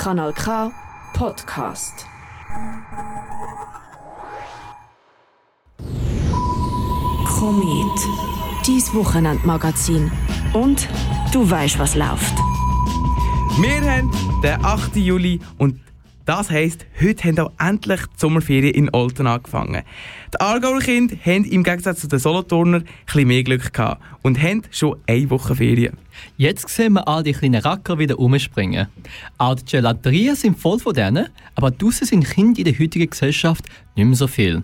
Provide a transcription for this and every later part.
Kanal K Podcast. Komet, dies Wochenendmagazin. Und du weißt, was läuft. Wir haben den 8. Juli und das heisst, heute haben auch endlich die Sommerferien in Olten angefangen. Die Aargauer Kinder haben im Gegensatz zu den Solothurner ein mehr Glück gehabt und haben schon eine Woche Ferien. Jetzt sehen wir all die kleinen Racker wieder umspringen. Auch die Gelaterien sind voll von denen, aber draussen sind Kinder in der heutigen Gesellschaft nicht mehr so viel.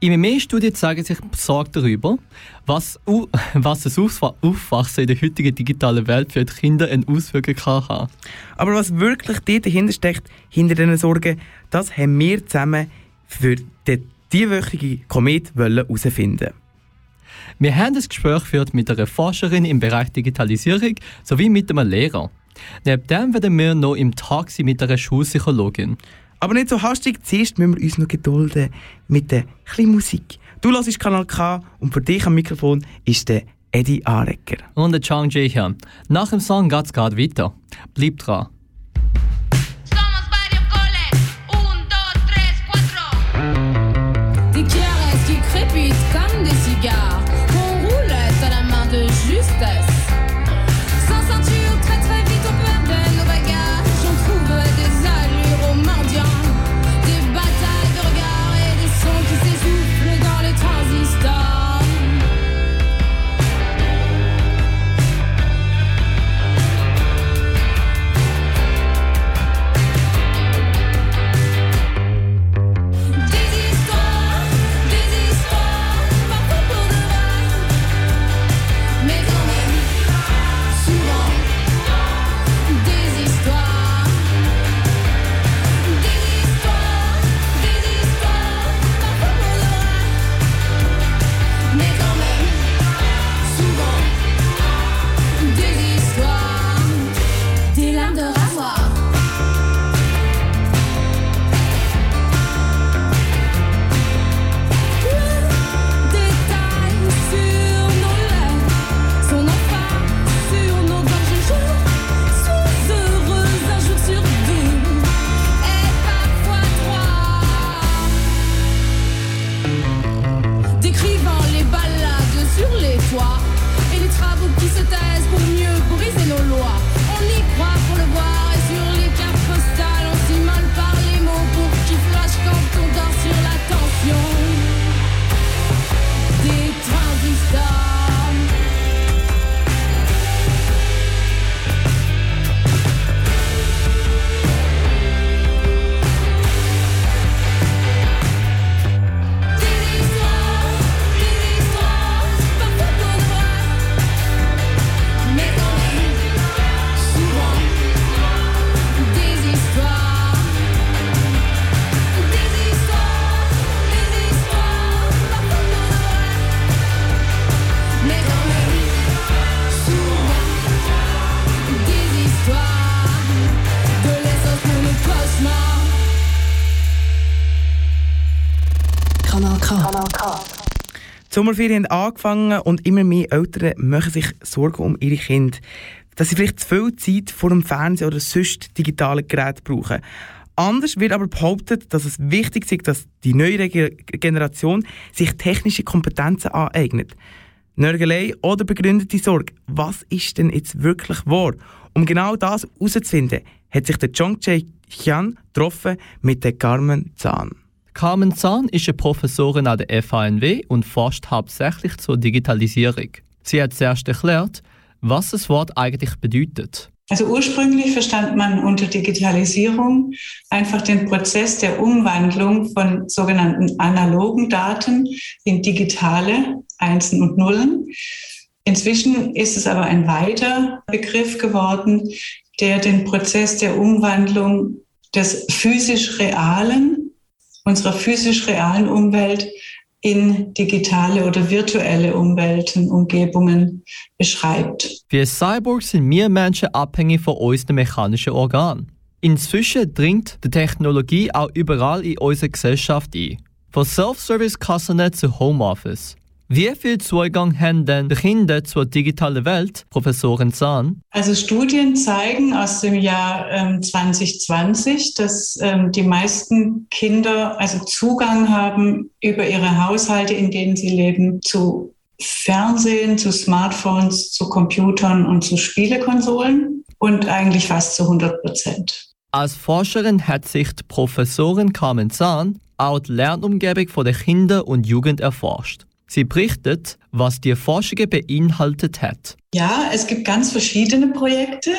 Immer mehr Studien zeigen sich besorgt darüber, was, was das Aufwachsen in der heutigen digitalen Welt für die Kinder eine Auswirkung kann haben. Aber was wirklich dahinter steckt, hinter diesen Sorgen, das haben wir zusammen für den dieswöchige Komet herausfinden Wir haben ein Gespräch geführt mit einer Forscherin im Bereich Digitalisierung sowie mit einem Lehrer. Neben dem werden wir noch im Taxi mit einer Schulpsychologin. Aber nicht so hastig, zuerst müssen wir uns noch gedulden mit der kleinen Musik. Du hörst Kanal K und für dich am Mikrofon ist der Eddie Arecker. Und der Chang Jae-hyun. Nach dem Song geht's gerade weiter. Bleib dran. Yeah. Die Sommerferien haben angefangen und immer mehr Eltern machen sich Sorgen um ihre Kinder. Dass sie vielleicht zu viel Zeit vor dem Fernsehen oder sonst digitalen Geräten brauchen. Anders wird aber behauptet, dass es wichtig ist, dass die neue Generation sich technische Kompetenzen aneignet. Nörgelei oder begründete Sorge, was ist denn jetzt wirklich wahr? Um genau das herauszufinden, hat sich der Chong Jae Hyun getroffen mit der Carmen Zahn. Carmen Zahn ist eine Professorin an der FHNW und forscht hauptsächlich zur Digitalisierung. Sie hat zuerst erklärt, was das Wort eigentlich bedeutet. Also ursprünglich verstand man unter Digitalisierung einfach den Prozess der Umwandlung von sogenannten analogen Daten in digitale Einsen und Nullen. Inzwischen ist es aber ein weiter Begriff geworden, der den Prozess der Umwandlung des physisch Realen unserer physisch realen Umwelt in digitale oder virtuelle Umwelten, Umgebungen beschreibt. Wie Cyborgs sind wir Menschen abhängig von unseren mechanischen Organen. Inzwischen dringt die Technologie auch überall in unsere Gesellschaft ein. Von Self-Service-Kassen zu Homeoffice. Wie viel Zugang haben denn die Kinder zur digitalen Welt, Professorin Zahn? Also Studien zeigen aus dem Jahr ähm, 2020, dass ähm, die meisten Kinder also Zugang haben über ihre Haushalte, in denen sie leben, zu Fernsehen, zu Smartphones, zu Computern und zu Spielekonsolen und eigentlich fast zu 100 Prozent. Als Forscherin hat sich die Professorin Carmen Zahn auch die Lernumgebung der Kinder und Jugend erforscht. Sie berichtet, was die Forschung beinhaltet hat. Ja, es gibt ganz verschiedene Projekte.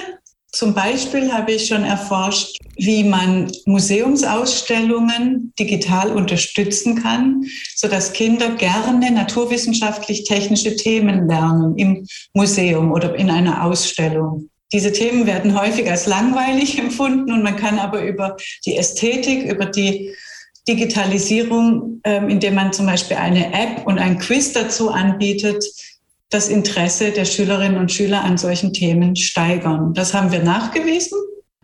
Zum Beispiel habe ich schon erforscht, wie man Museumsausstellungen digital unterstützen kann, sodass Kinder gerne naturwissenschaftlich-technische Themen lernen im Museum oder in einer Ausstellung. Diese Themen werden häufig als langweilig empfunden und man kann aber über die Ästhetik, über die Digitalisierung, ähm, indem man zum Beispiel eine App und ein Quiz dazu anbietet, das Interesse der Schülerinnen und Schüler an solchen Themen steigern. Das haben wir nachgewiesen.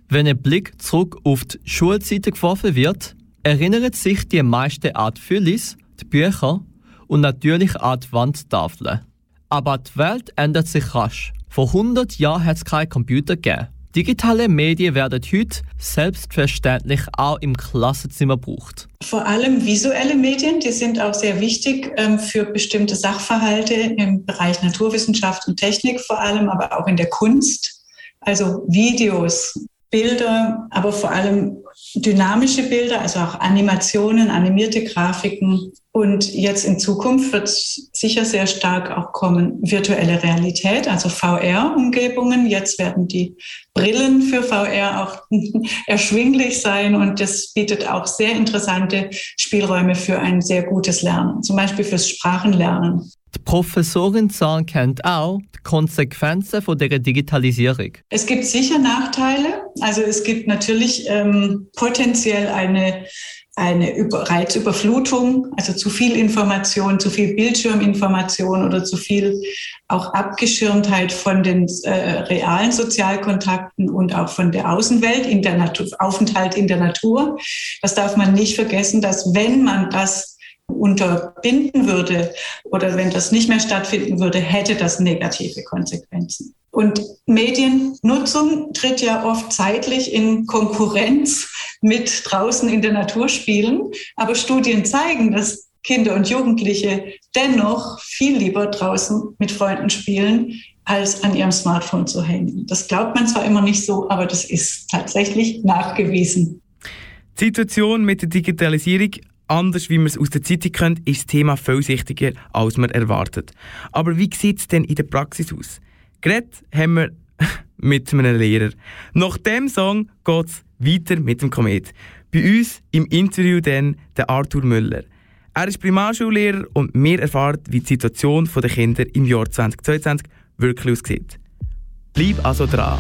Wenn ein Blick zurück auf die Schulzeit geworfen wird, erinnert sich die meiste Art Füllis, die Bücher und natürlich an Wandtafeln. Aber die Welt ändert sich rasch. Vor 100 Jahren hat es keinen Computer gegeben. Digitale Medien werden heute selbstverständlich auch im Klassenzimmer gebraucht. Vor allem visuelle Medien, die sind auch sehr wichtig ähm, für bestimmte Sachverhalte im Bereich Naturwissenschaft und Technik vor allem, aber auch in der Kunst. Also Videos, Bilder, aber vor allem dynamische Bilder, also auch Animationen, animierte Grafiken. Und jetzt in Zukunft wird sicher sehr stark auch kommen virtuelle Realität, also VR-Umgebungen. Jetzt werden die Brillen für VR auch erschwinglich sein und das bietet auch sehr interessante Spielräume für ein sehr gutes Lernen, zum Beispiel fürs Sprachenlernen. Die Professorin Zahn kennt auch die Konsequenzen von der Digitalisierung. Es gibt sicher Nachteile. Also es gibt natürlich ähm, potenziell eine eine Reizüberflutung, also zu viel Information, zu viel Bildschirminformation oder zu viel auch Abgeschirmtheit von den äh, realen Sozialkontakten und auch von der Außenwelt, in der Natur, Aufenthalt in der Natur. Das darf man nicht vergessen, dass wenn man das unterbinden würde oder wenn das nicht mehr stattfinden würde, hätte das negative Konsequenzen. Und Mediennutzung tritt ja oft zeitlich in Konkurrenz mit draußen in der Natur spielen. Aber Studien zeigen, dass Kinder und Jugendliche dennoch viel lieber draußen mit Freunden spielen, als an ihrem Smartphone zu hängen. Das glaubt man zwar immer nicht so, aber das ist tatsächlich nachgewiesen. Die Situation mit der Digitalisierung anders, wie man es aus der Zeitung kennt, ist das Thema vielschichtiger, als man erwartet. Aber wie sieht es denn in der Praxis aus? Geredet haben wir mit einem Lehrer. Nach dem Song geht es weiter mit dem Komet. Bei uns im Interview dann der Arthur Müller. Er ist Primarschullehrer und wir erfahren, wie die Situation der Kinder im Jahr 2022 wirklich aussieht. Bleib also dran.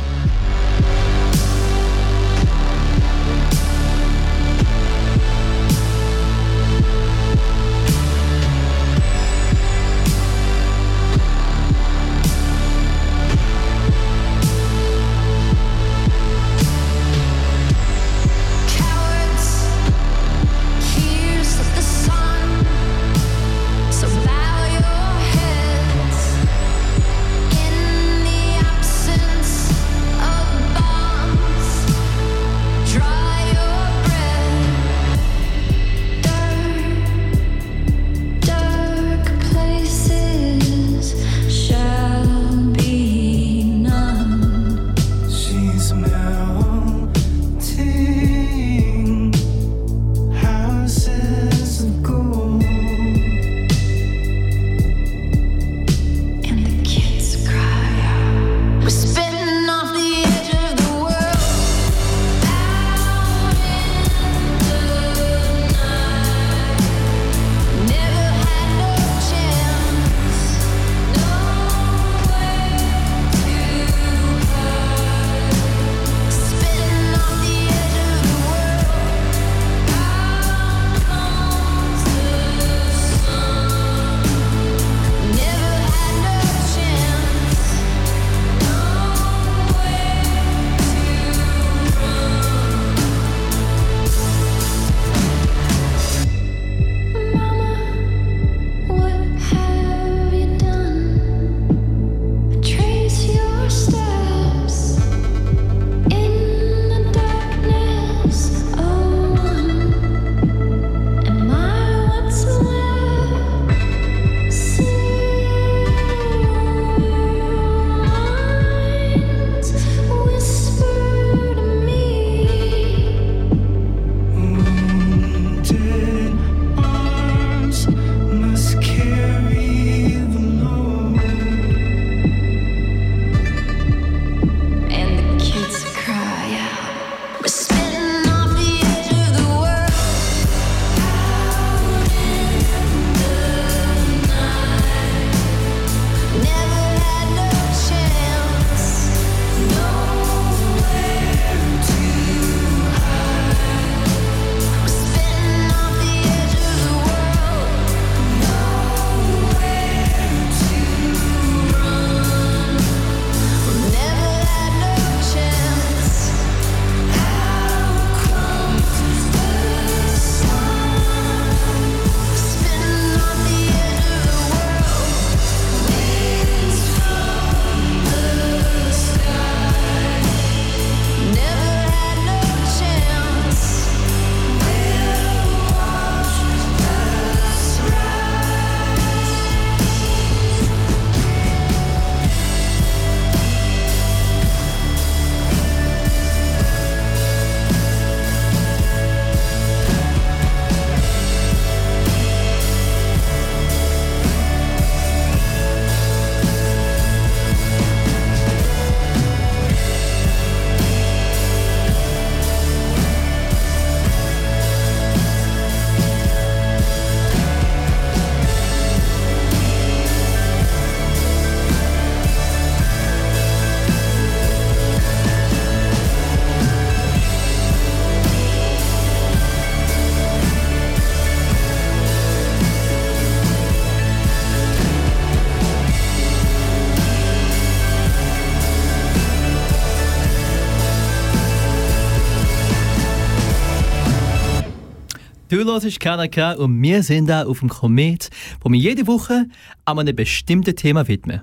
Du hörst KNK und wir sind da auf dem Komet, wo wir jede Woche an einem bestimmten Thema widmen.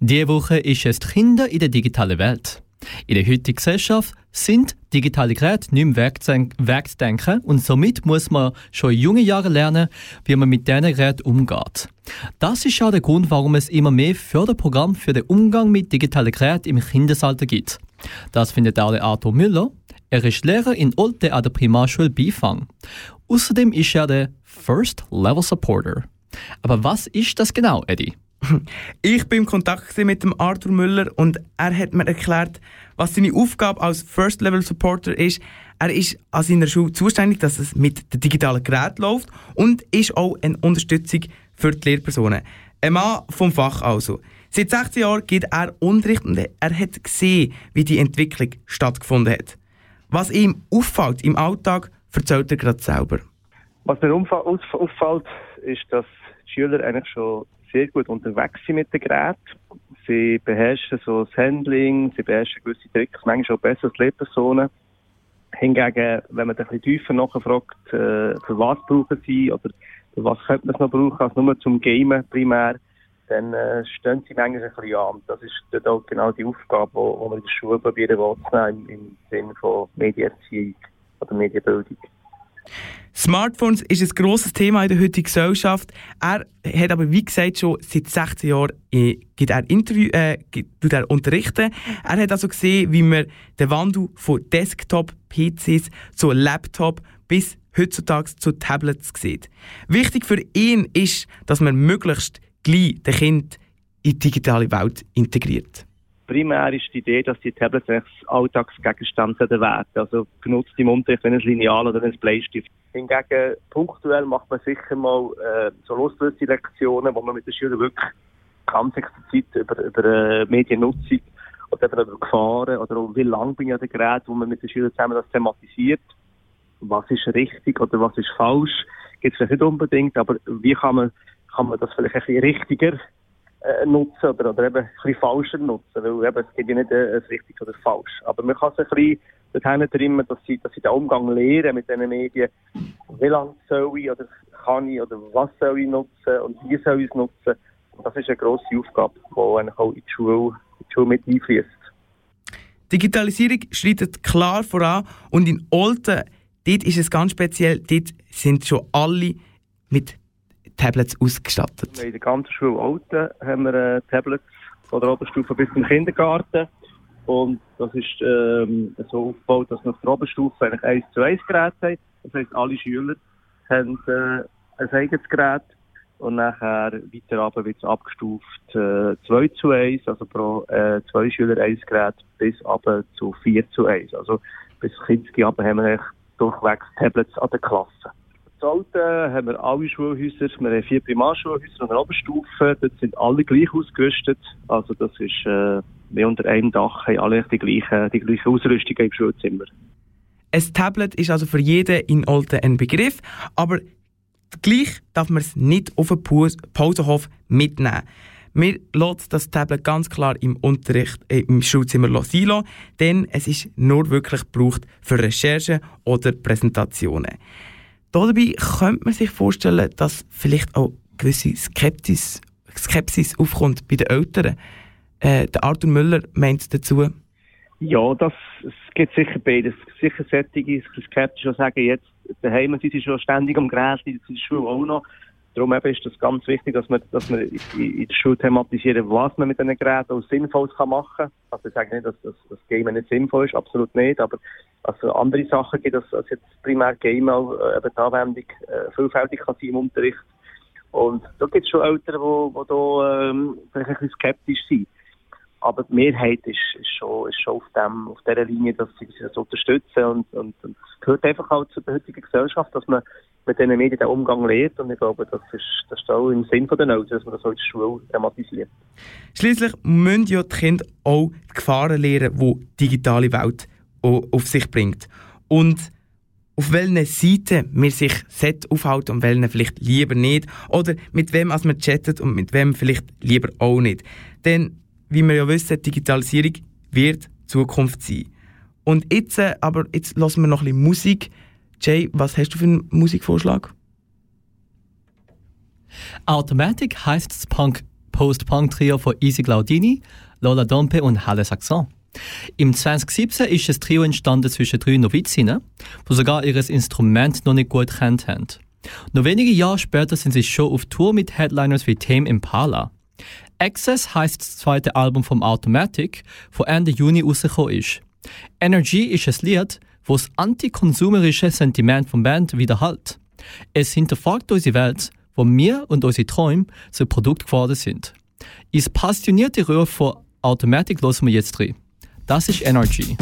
Diese Woche ist es Kinder in der digitalen Welt. In der heutigen Gesellschaft sind digitale Geräte nicht mehr wegzudenken und somit muss man schon in jungen Jahren lernen, wie man mit diesen Geräten umgeht. Das ist auch der Grund, warum es immer mehr Förderprogramme für den Umgang mit digitalen Geräten im Kindesalter gibt. Das findet auch der Arthur Müller. Er ist Lehrer in Olte an der Primarschule Bifang. Außerdem ist er der First Level Supporter. Aber was ist das genau, Eddie? Ich bin im Kontakt mit dem Arthur Müller und er hat mir erklärt, was seine Aufgabe als First Level Supporter ist. Er ist an seiner Schule zuständig, dass es mit dem digitalen Gerät läuft und ist auch eine Unterstützung für die Lehrpersonen. Ein Mann vom Fach also. Seit 16 Jahren geht er Unterricht und er hat gesehen, wie die Entwicklung stattgefunden hat. Was ihm auffällt im Alltag, erzählt er gerade selber. Was mir auffällt, ist, dass die Schüler eigentlich schon sehr gut unterwegs sind mit den Geräten. Sie beherrschen so das Handling, sie beherrschen gewisse Tricks, manchmal auch besser als Lehrpersonen. Hingegen, wenn man ein tiefer nachfragt, äh, für was brauchen sie oder für was könnte man es noch brauchen, als nur zum Gamen primär, dann äh, stehen sie manchmal ein bisschen an. Das ist dort auch genau die Aufgabe, die wir in der Schule probieren wahrzunehmen, im, im Sinne von Medienerziehung oder Medienbildung. Smartphones ist ein grosses Thema in der heutigen Gesellschaft. Er hat aber, wie gesagt, schon seit 16 Jahren äh, gibt er Interview, äh, gibt, er unterrichten. Er hat also gesehen, wie man den Wandel von Desktop-PCs zu Laptop bis heutzutage zu Tablets sieht. Wichtig für ihn ist, dass man möglichst gleich den Kind in die digitale Welt integriert primär ist die Idee, dass die Tablets als Alltagsgegenstand werden. Also genutzt im Unterricht wie ein Lineal oder ein Bleistift. Hingegen punktuell macht man sicher mal äh, so losgelöste Lektionen, wo man mit den Schülern wirklich ganz explizit über, über äh, Mediennutzung oder über Gefahren oder wie lang bin ich an den Geräten, wo man mit den Schülern zusammen das thematisiert. Was ist richtig oder was ist falsch? Gibt es vielleicht nicht unbedingt, aber wie kann man, kann man das vielleicht ein bisschen richtiger äh, nutzen oder, oder eben ein falscher nutzen, weil eben, es gibt ja nicht äh, richtig oder falsch. Aber man kann es ein bisschen dorthin trimmen, dass sie, dass sie den Umgang lernen mit diesen Medien. Wie lange soll ich oder kann ich oder was soll ich nutzen und wie soll ich es nutzen? Und das ist eine grosse Aufgabe, die eigentlich auch in die Schule, in die Schule mit einfließt. Digitalisierung schreitet klar voran und in Olten, dort ist es ganz speziell, dort sind schon alle mit Tablets ausgestattet? In der ganzen Schule Alten haben wir äh, Tablets von der Oberstufe bis zum Kindergarten. Und das ist ähm, so aufgebaut, dass wir auf der Oberstufe eigentlich 1 zu 1 Gerät haben. Das heisst, alle Schüler haben äh, ein eigenes Gerät. Und nachher weiter runter wird es abgestuft äh, 2 zu 1, also pro äh, zwei Schüler ein Gerät, bis aber zu 4 zu 1. Also bis Kinski haben wir durchwegs Tablets an der Klasse. Alten haben wir alle Schulhäuser. Wir haben vier Primarschulhäuser und eine Oberstufe. Dort sind alle gleich ausgerüstet. Also das ist, äh, unter einem Dach haben alle die gleiche, die gleiche Ausrüstung im Schulzimmer. Ein Tablet ist also für jeden in Alten ein Begriff, aber gleich darf man es nicht auf den Pausenhof mitnehmen. Wir lassen das Tablet ganz klar im Unterricht, äh, im Schulzimmer sein denn es ist nur wirklich gebraucht für Recherchen oder Präsentationen. Dabei könnte man sich vorstellen, dass vielleicht auch gewisse Skepsis, Skepsis aufkommt bei den Eltern. Äh, der Arthur Müller meint dazu. Ja, das, es gibt sicher beides. Sicher skeptisch die sagen, jetzt daheim sind sie schon ständig am Gerät, in der Schule auch noch. Darum eben ist das ganz wichtig, dass man, dass man in der Schule thematisieren, was man mit diesen Geräten auch Sinnvolles kann machen kann. Also ich sage nicht, dass das, das Game nicht sinnvoll ist, absolut nicht, aber also andere Sachen gibt, als, als jetzt primär Game auch äh, eben die Anwendung äh, vielfältig kann sein im Unterricht. Und da gibt es schon Eltern, die, die da ähm, vielleicht ein bisschen skeptisch sind. Aber die Mehrheit ist, ist, schon, ist schon auf, dem, auf dieser Linie, dass sie das unterstützen. Und, und, und es gehört einfach auch zur heutigen Gesellschaft, dass man mit diesen Medien den Umgang lernt. Und ich glaube, das ist, das ist auch im Sinn der Eltern, dass man das in der Schule thematisiert. Schließlich müssen ja die Kinder auch die Gefahren lernen, die die digitale Welt auf sich bringt. Und auf welchen Seiten wir sich aufhalten und welchen vielleicht lieber nicht. Oder mit wem als man chattet und mit wem vielleicht lieber auch nicht. Denn, wie wir ja wissen, Digitalisierung wird Zukunft sein. Und jetzt, äh, aber jetzt lassen wir noch ein bisschen Musik. Jay, was hast du für einen Musikvorschlag? Automatic heißt das Punk Post-Punk-Trio von Easy Glaudini, Lola Dompe und Halle Saxon. Im 2017 ist das Trio entstanden zwischen drei Novizinnen, die sogar ihr Instrument noch nicht gut kennt haben. Nur wenige Jahre später sind sie schon auf Tour mit Headliners wie Tame Impala. Access heißt das zweite Album vom Automatic, das Ende Juni rausgekommen ist. Energy ist ein Lied, wo das antikonsumerische Sentiment vom Band wiederhält. Es hinterfragt unsere Welt, wo wir und unsere Träume zu Produkt geworden sind. Ins passionierte Ruf von Automatic hören wir jetzt drin. Das ist Energy.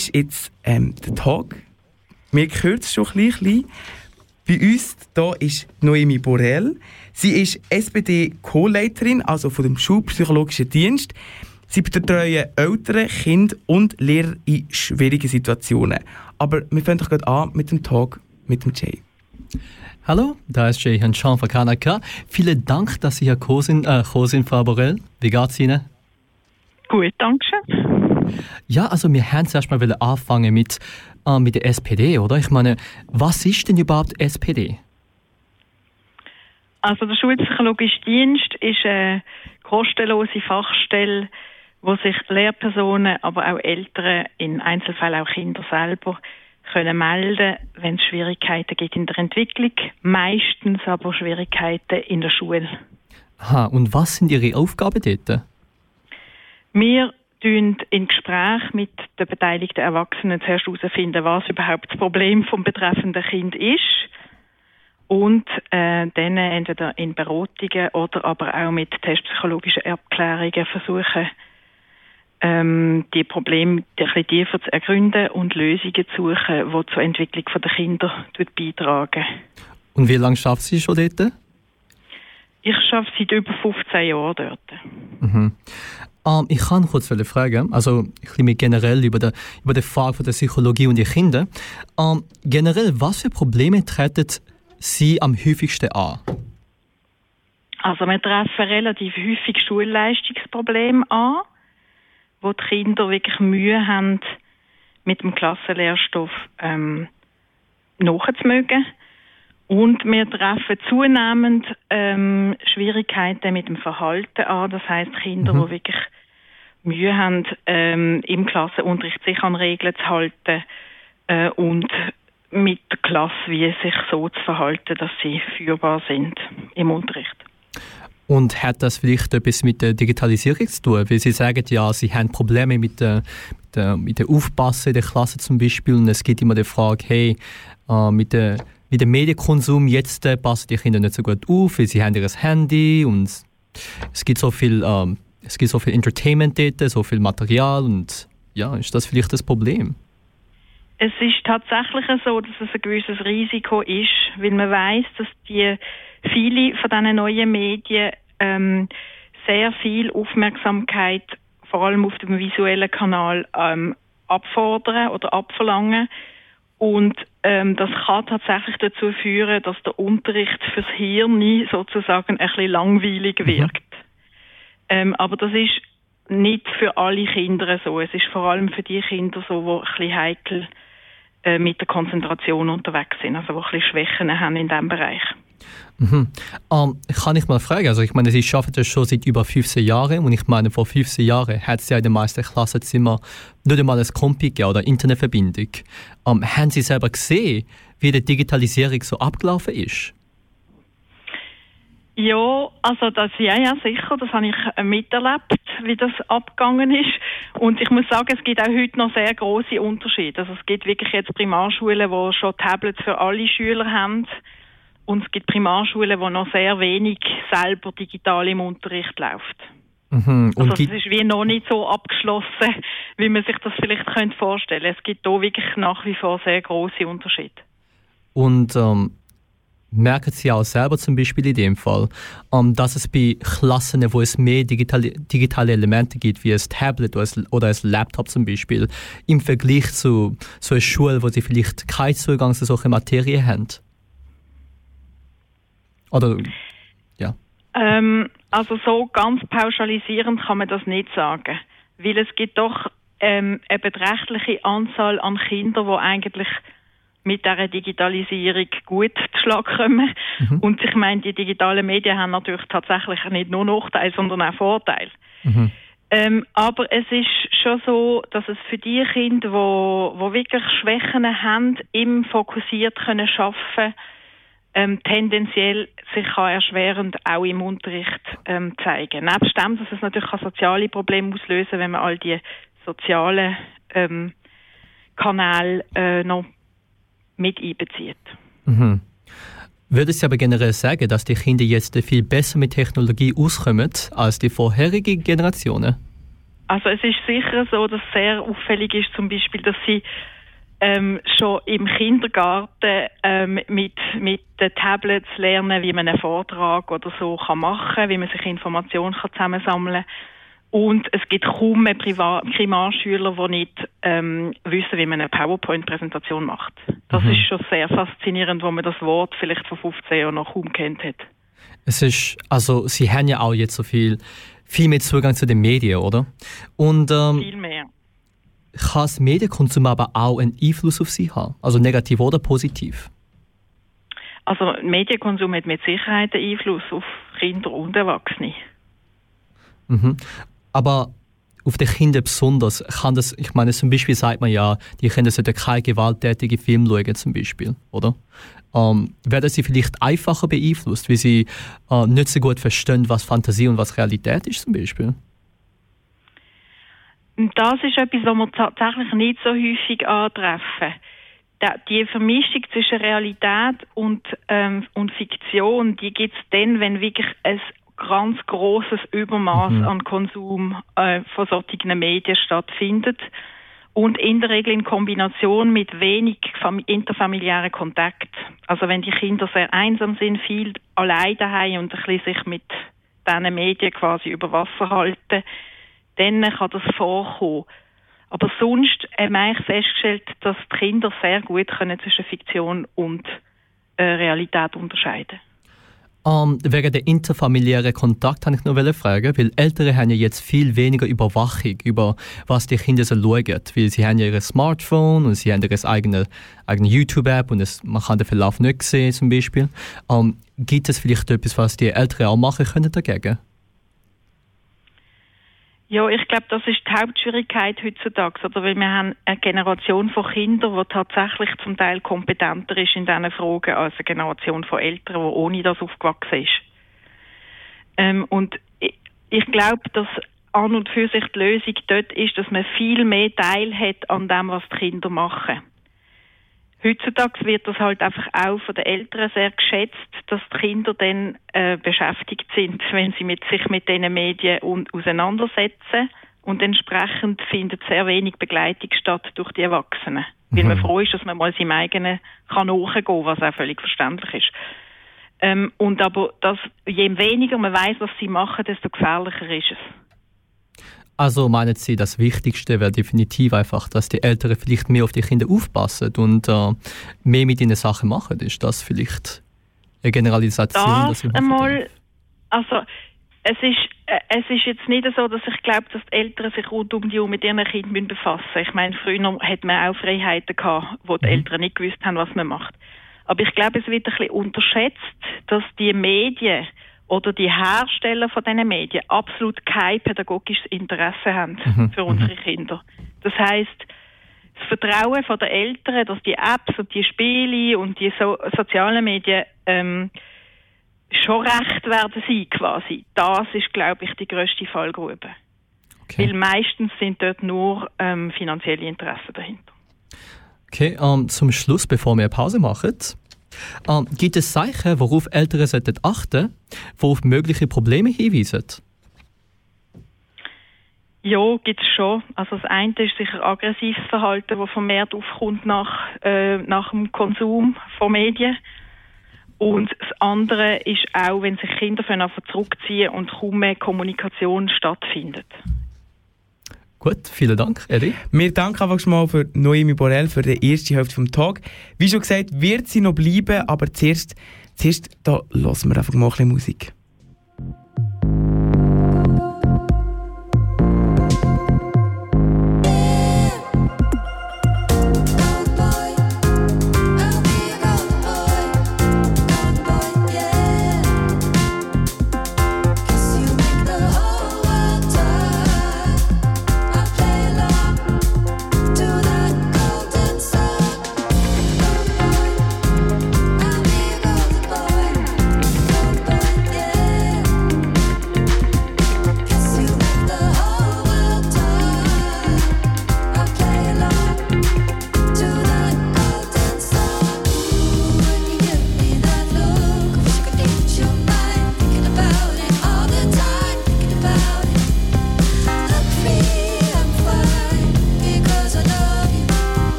Ist jetzt ähm, der Tag. Wir es schon ein bisschen. Bei uns hier ist Noemi Borel. Sie ist SPD-Co-Leiterin, also von dem Schulpsychologischen Dienst. Sie betreuen Eltern, Kinder und Lehrer in schwierigen Situationen. Aber wir fangen doch gerade an mit dem Talk mit dem Jay. Hallo, da ist Jay Chan von Kanaka. Vielen Dank, dass Sie hier gekommen sind, äh, sind Frau Borel. Wie geht es Ihnen? Gut, danke schön. Ja, also wir haben zuerst mal anfangen mit, äh, mit der SPD, oder? Ich meine, was ist denn überhaupt SPD? Also der Schulpsychologische Dienst ist eine kostenlose Fachstelle, wo sich Lehrpersonen, aber auch Eltern, in Einzelfällen auch Kinder selber, können melden, wenn es Schwierigkeiten gibt in der Entwicklung, meistens aber Schwierigkeiten in der Schule. Aha, und was sind Ihre Aufgaben dort? Wir in Gespräch mit den beteiligten Erwachsenen zuerst herausfinden, was überhaupt das Problem vom betreffenden Kind ist und äh, dann entweder in Beratungen oder aber auch mit testpsychologischen Abklärungen versuchen, ähm, die Probleme ein bisschen tiefer zu ergründen und Lösungen zu suchen, die zur Entwicklung der Kinder beitragen. Und wie lange schafft Sie schon dort? Ich arbeite seit über 15 Jahren dort. Mhm. Um, ähm, ich kann kurz fragen, also ein bisschen generell über die, über die Frage der Psychologie und die Kinder. Um, ähm, generell, was für Probleme treten Sie am häufigsten an? Also wir treffen relativ häufig Schulleistungsprobleme an, wo die Kinder wirklich Mühe haben, mit dem Klassenlehrstoff ähm, nachzumögen. Und wir treffen zunehmend ähm, Schwierigkeiten mit dem Verhalten an. Das heißt Kinder, mhm. die wirklich Mühe haben, ähm, im Klassenunterricht sich an Regeln zu halten äh, und mit der Klasse wie sich so zu verhalten, dass sie führbar sind im Unterricht. Und hat das vielleicht etwas mit der Digitalisierung zu tun? Weil Sie sagen ja, Sie haben Probleme mit der, mit der, mit der Aufpassen in der Klasse zum Beispiel. Und es gibt immer die Frage, hey, äh, mit, der, mit dem Medienkonsum jetzt äh, passen die Kinder nicht so gut auf, weil sie haben ihr Handy und es gibt so viel, ähm, es gibt so viel Entertainment dort, so viel Material und ja, ist das vielleicht das Problem? Es ist tatsächlich so, dass es ein gewisses Risiko ist, weil man weiß, dass die viele von diesen neuen Medien ähm, sehr viel Aufmerksamkeit, vor allem auf dem visuellen Kanal, ähm, abfordern oder abverlangen. Und ähm, das kann tatsächlich dazu führen, dass der Unterricht fürs Hirn sozusagen ein bisschen langweilig mhm. wirkt. Mhm. Ähm, aber das ist nicht für alle Kinder so. Es ist vor allem für die Kinder so, die ein bisschen heikel äh, mit der Konzentration unterwegs sind, also die ein bisschen Schwächen haben in diesem Bereich. Mhm. Um, ähm, kann ich mal fragen, also ich meine, Sie arbeiten das schon seit über 15 Jahren und ich meine, vor 15 Jahren hat es ja in den meisten Klassenzimmern nicht einmal ein Kompi oder Internetverbindung. Um, ähm, haben Sie selber gesehen, wie die Digitalisierung so abgelaufen ist? Ja, also das ja, ja sicher, das habe ich äh, miterlebt, wie das abgegangen ist. Und ich muss sagen, es gibt auch heute noch sehr große Unterschiede. Also es gibt wirklich jetzt Primarschulen, wo schon Tablets für alle Schüler haben. Und es gibt Primarschulen, wo noch sehr wenig selber digital im Unterricht läuft. Mhm. also es ist wie noch nicht so abgeschlossen, wie man sich das vielleicht könnte vorstellen. Es gibt da wirklich nach wie vor sehr große Unterschiede. Und ähm, merken Sie auch selber zum Beispiel in dem Fall, ähm, dass es bei Klassen, wo es mehr digitale, digitale Elemente gibt, wie ein Tablet oder ein, oder ein Laptop zum Beispiel, im Vergleich zu so einer Schule, wo Sie vielleicht keinen Zugang zu solchen Materien haben? Oder, ja. Ähm, also so ganz pauschalisierend kann man das nicht sagen, weil es gibt doch ähm, eine beträchtliche Anzahl an Kindern, die eigentlich mit dieser Digitalisierung gut zu Schlag kommen. Mhm. Und ich meine, die digitalen Medien haben natürlich tatsächlich nicht nur Nachteile, sondern auch Vorteile. Mhm. Ähm, aber es ist schon so, dass es für die Kinder, wo, wo wirklich Schwächen haben, im fokussiert können schaffen, ähm, tendenziell sich kann erschwerend auch im Unterricht ähm, zeigen. Nebst dem, dass es natürlich soziale Probleme auslösen, wenn man all die sozialen ähm, Kanäle äh, noch mit einbezieht. Mhm. Würde Sie aber generell sagen, dass die Kinder jetzt viel besser mit Technologie auskommen als die vorherigen Generationen? Also es ist sicher so, dass sehr auffällig ist zum Beispiel, dass sie ähm, schon im Kindergarten ähm, mit, mit den Tablets lernen, wie man einen Vortrag oder so kann machen kann, wie man sich Informationen kann zusammensammeln kann und es gibt kaum mehr Primarschüler, die nicht ähm, wissen, wie man eine PowerPoint-Präsentation macht. Das mhm. ist schon sehr faszinierend, wo man das Wort vielleicht vor 15 Jahren noch kaum kennt hat. Es ist, also Sie haben ja auch jetzt so viel, viel mehr Zugang zu den Medien, oder? Und, ähm, viel mehr. Kann das Medienkonsum aber auch einen Einfluss auf Sie haben? Also negativ oder positiv? Also Medienkonsum hat mit Sicherheit einen Einfluss auf Kinder und Erwachsene. Mhm. Aber auf die Kinder besonders kann das, ich meine, zum Beispiel sagt man ja, die Kinder sollten keine gewalttätigen Filme schauen, zum Beispiel, oder? Ähm, werden sie vielleicht einfacher beeinflusst, weil sie äh, nicht so gut verstehen, was Fantasie und was Realität ist, zum Beispiel? Das ist etwas, was wir tatsächlich nicht so häufig antreffen. Die Vermischung zwischen Realität und, ähm, und Fiktion, die gibt es dann, wenn wirklich ein ganz großes Übermaß mhm. an Konsum äh, von solchen Medien stattfindet und in der Regel in Kombination mit wenig interfamiliären Kontakt. Also wenn die Kinder sehr einsam sind, viel allein daheim und ein bisschen sich mit diesen Medien quasi über Wasser halten, dann kann das vorkommen. Aber sonst haben wir festgestellt, dass die Kinder sehr gut können zwischen Fiktion und äh, Realität unterscheiden um, wegen der interfamiliären Kontakt habe ich noch fragen, weil Eltern haben ja jetzt viel weniger Überwachung über was die Kinder so schauen, weil sie haben ja ihr Smartphone und sie haben ihre eigene, eigene YouTube-App und es, man kann den Verlauf nicht sehen zum Beispiel. Um, gibt es vielleicht etwas, was die Eltern auch machen können dagegen? Ja, ich glaube, das ist die Hauptschwierigkeit heutzutage, oder? Weil wir haben eine Generation von Kindern, die tatsächlich zum Teil kompetenter ist in diesen Fragen als eine Generation von Eltern, die ohne das aufgewachsen ist. Ähm, und ich, ich glaube, dass an und für sich die Lösung dort ist, dass man viel mehr Teil hat an dem, was die Kinder machen. Heutzutage wird das halt einfach auch von den Eltern sehr geschätzt, dass die Kinder dann äh, beschäftigt sind, wenn sie mit, sich mit diesen Medien und, auseinandersetzen. Und entsprechend findet sehr wenig Begleitung statt durch die Erwachsenen. Mhm. Weil man mhm. froh ist, dass man mal seinem eigenen kann nachgehen kann, was auch völlig verständlich ist. Ähm, und aber das, je weniger man weiß, was sie machen, desto gefährlicher ist es. Also meinen Sie, das Wichtigste wäre definitiv einfach, dass die Eltern vielleicht mehr auf die Kinder aufpassen und äh, mehr mit ihnen Sachen machen. Ist das vielleicht eine Generalisation? Das einmal, also es ist, äh, es ist jetzt nicht so, dass ich glaube, dass die Eltern sich rund um die Uhr mit ihren Kindern befassen müssen. Ich meine, früher hat man auch Freiheiten gehabt, wo die mhm. Eltern nicht gewusst haben, was man macht. Aber ich glaube, es wird ein bisschen unterschätzt, dass die Medien oder die Hersteller von diesen Medien absolut kein pädagogisches Interesse haben mhm. für unsere mhm. Kinder. Das heißt, das Vertrauen von der Eltern, dass die Apps und die Spiele und die so sozialen Medien ähm, schon recht werden sein quasi. Das ist, glaube ich, die größte Fallgrube. Okay. Weil meistens sind dort nur ähm, finanzielle Interessen dahinter. Okay, ähm, zum Schluss, bevor wir eine Pause machen, ähm, gibt es Zeichen, worauf Eltern sollten achten die auf mögliche Probleme hinweisen? Ja, gibt es schon. Also das eine ist sicher aggressives Verhalten, das vermehrt aufkommt nach, äh, nach dem Konsum von Medien. Und das andere ist auch, wenn sich Kinder zurückziehen und kaum mehr Kommunikation stattfindet. Gut, vielen Dank, Edi. Wir danken einfach mal für Noemi Borel für die erste Hälfte vom Tag. Wie schon gesagt, wird sie noch bleiben, aber zuerst, zuerst da hören wir einfach mal ein bisschen Musik.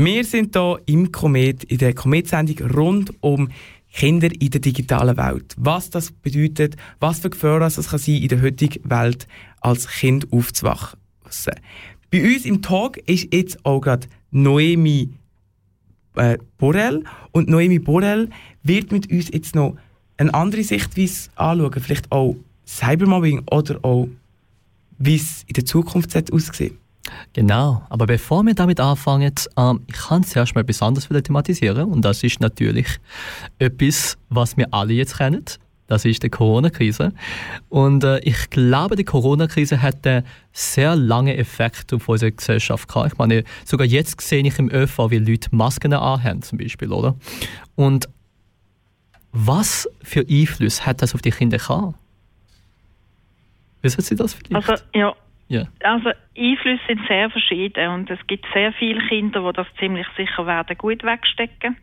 Wir sind hier im Komet, in der Komet-Sendung rund um Kinder in der digitalen Welt. Was das bedeutet, was für Gefahren es kann sein in der heutigen Welt als Kind aufzuwachsen. Bei uns im Talk ist jetzt auch gerade Noemi äh, Borrell. Und Noemi Borrell wird mit uns jetzt noch eine andere Sichtweise anschauen. Vielleicht auch Cybermobbing oder auch, wie es in der Zukunft aussehen Genau, aber bevor wir damit anfangen, ähm, ich kann zuerst mal etwas anderes thematisieren und das ist natürlich etwas, was wir alle jetzt kennen. Das ist die Corona-Krise. Und äh, ich glaube, die Corona-Krise hat einen sehr langen Effekt auf unsere Gesellschaft gehabt. Ich meine, sogar jetzt sehe ich im ÖV, wie Leute Masken anhaben, zum Beispiel, oder? Und was für Einfluss hat das auf die Kinder gehabt? Wissen Sie das vielleicht? Also, ja. Ja. Also, Einflüsse sind sehr verschieden und es gibt sehr viele Kinder, die das ziemlich sicher werden gut wegstecken.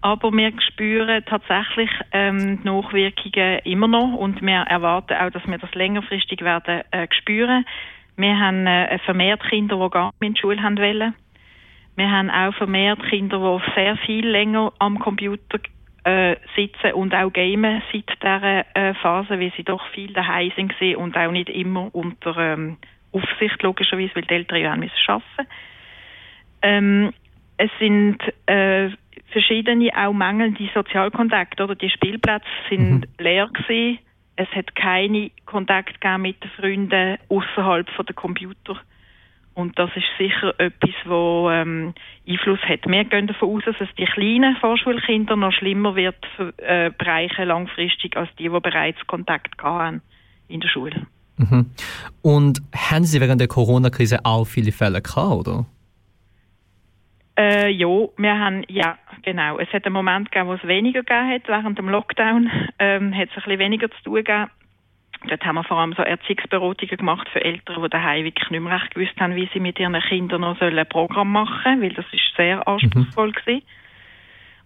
Aber wir spüren tatsächlich ähm, die Nachwirkungen immer noch und wir erwarten auch, dass wir das längerfristig werden äh, spüren. Wir haben äh, vermehrt Kinder, die gar nicht in die Schule haben wollen. Wir haben auch vermehrt Kinder, die sehr viel länger am Computer äh, sitzen und auch gamen seit dieser äh, Phase, weil sie doch viel daheim sind und auch nicht immer unter ähm, Aufsicht logischerweise, weil die Eltern ja müssen arbeiten. Ähm, es sind äh, verschiedene auch mangelnde Sozialkontakte oder die Spielplätze sind mhm. leer gewesen. Es hat keine Kontakt mit den Freunden außerhalb der Computer. Und das ist sicher etwas, wo ähm, Einfluss hat. Wir gehen davon aus, dass es die kleinen Vorschulkinder noch schlimmer wird äh, bereichen langfristig als die, die bereits Kontakt haben in der Schule. Mhm. Und haben Sie während der Corona-Krise auch viele Fälle gehabt, oder? Äh, ja, wir haben, ja, genau. Es hat einen Moment gegeben, wo es weniger gegeben hat. Während dem Lockdown ähm, hat es ein bisschen weniger zu tun gegeben. Dort haben wir vor allem so Erziehungsberatungen gemacht für Eltern, die daheim wirklich nicht mehr recht gewusst haben, wie sie mit ihren Kindern noch ein Programm machen sollen, weil das ist sehr anspruchsvoll mhm. gewesen.